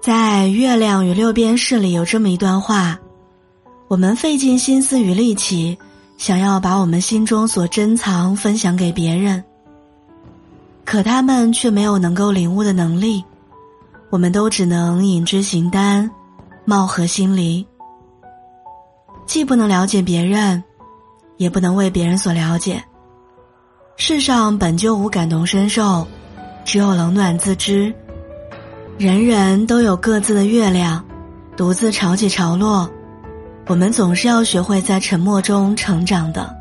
在《月亮与六便士》里有这么一段话：我们费尽心思与力气，想要把我们心中所珍藏分享给别人，可他们却没有能够领悟的能力。我们都只能引之形单，貌合心离，既不能了解别人，也不能为别人所了解。世上本就无感同身受，只有冷暖自知。人人都有各自的月亮，独自潮起潮落。我们总是要学会在沉默中成长的。